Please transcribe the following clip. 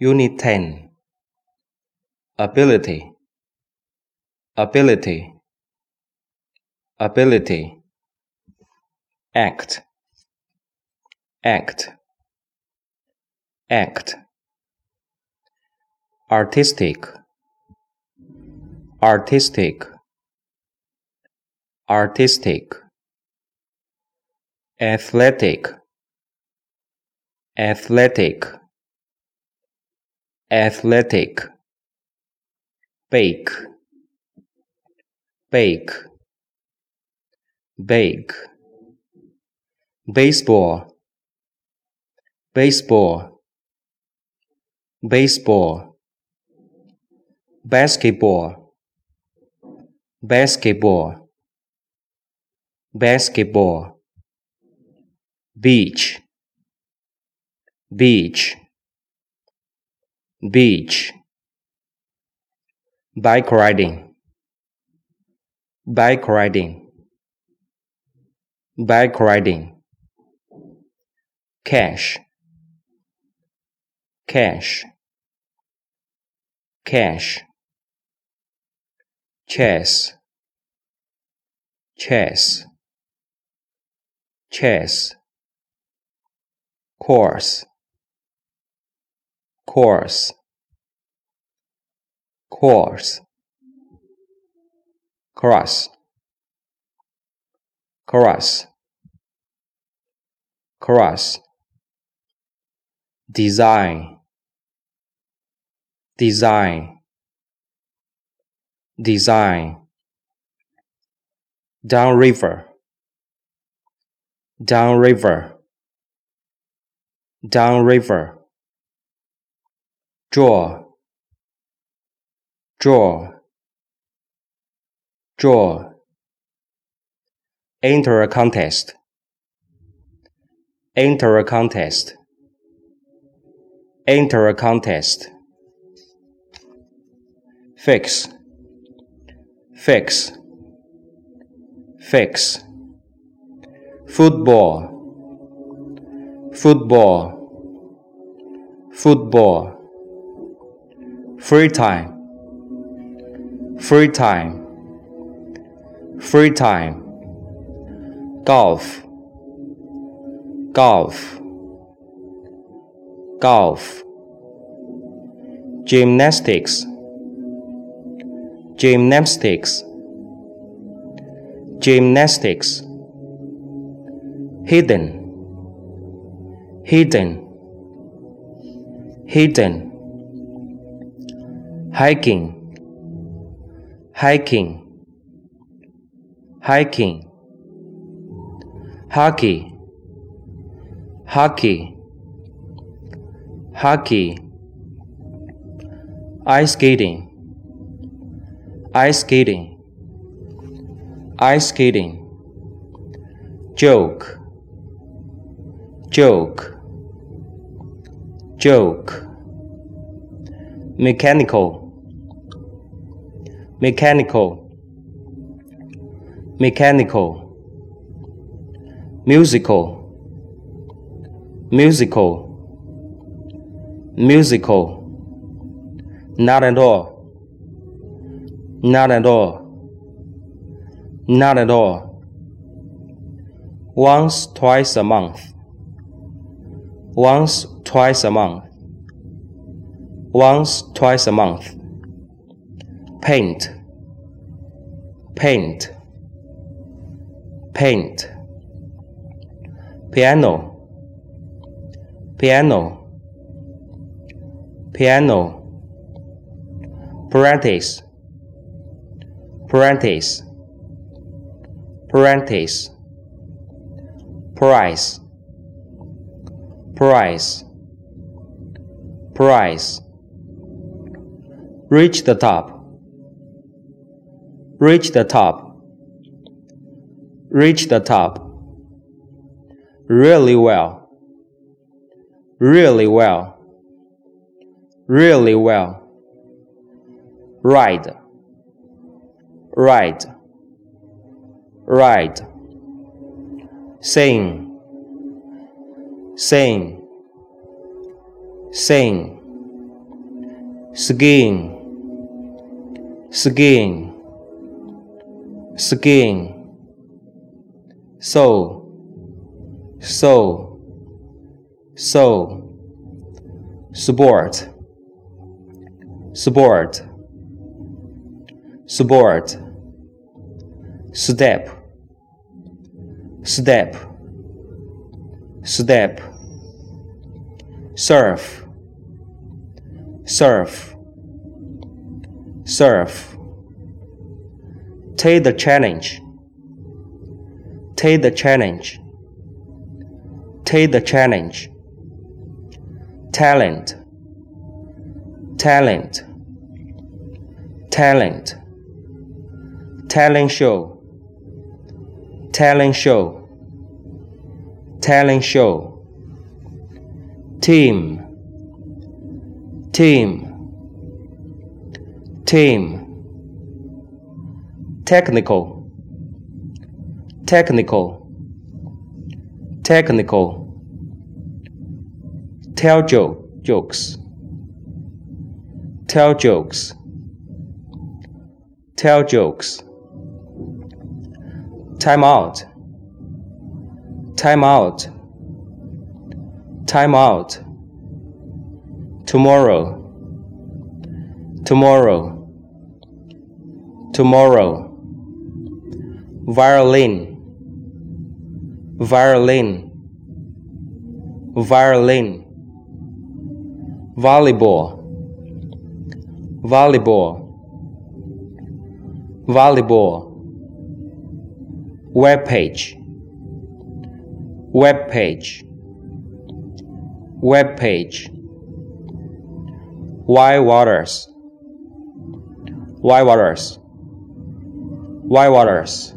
Unit 10 Ability. Ability. Ability. Act. Act. Act. Artistic. Artistic. Artistic. Athletic. Athletic athletic. Bake. Bake. Bake. Baseball. Baseball. Baseball. Basketball. Basketball. Basketball. Beach. Beach beach. Bike riding. Bike riding. Bike riding. Cash. Cash. Cash. Chess. Chess. Chess. Course. Course course. Cross. Cross. Cross. Design. Design. Design. Downriver. Downriver. Downriver. Draw draw. Draw. Enter a contest. Enter a contest. Enter a contest. Fix. Fix. Fix. Football. Football. Football. Free time free time. Free time. Golf. Golf. Golf. Gymnastics. Gymnastics. Gymnastics. Hidden. Hidden. Hidden. Hiking hiking. Hiking. Hockey. Hockey. Hockey. Ice skating. Ice skating. Ice skating. Joke. Joke. Joke. Mechanical mechanical. Mechanical. Musical. Musical. Musical. Not at all. Not at all. Not at all. Once twice a month. Once twice a month. Once twice a month paint. Paint. Paint. Piano. Piano. Piano. Practice practice practice price. Price. Price. Reach the top Reach the top. Reach the top. Really well. Really well. Really well. Ride. Ride. Ride. Sing. Sing. Sing. skiing skiing skiing so so so sport sport sport step step step surf. Surf. Surf take the challenge. Take the challenge. Take the challenge. Talent. Talent. Talent. Talent show. Talent show. Talent show. Team. Team. Team technical. Technical. Technical. Tell joke jokes. Tell jokes. Tell jokes. Time out. Time out. Time out. Tomorrow. Tomorrow. Tomorrow violin. Violin. Violin. Volleyball. Volleyball. Volleyball. Web page. Web page. Web page. White waters? White waters? White waters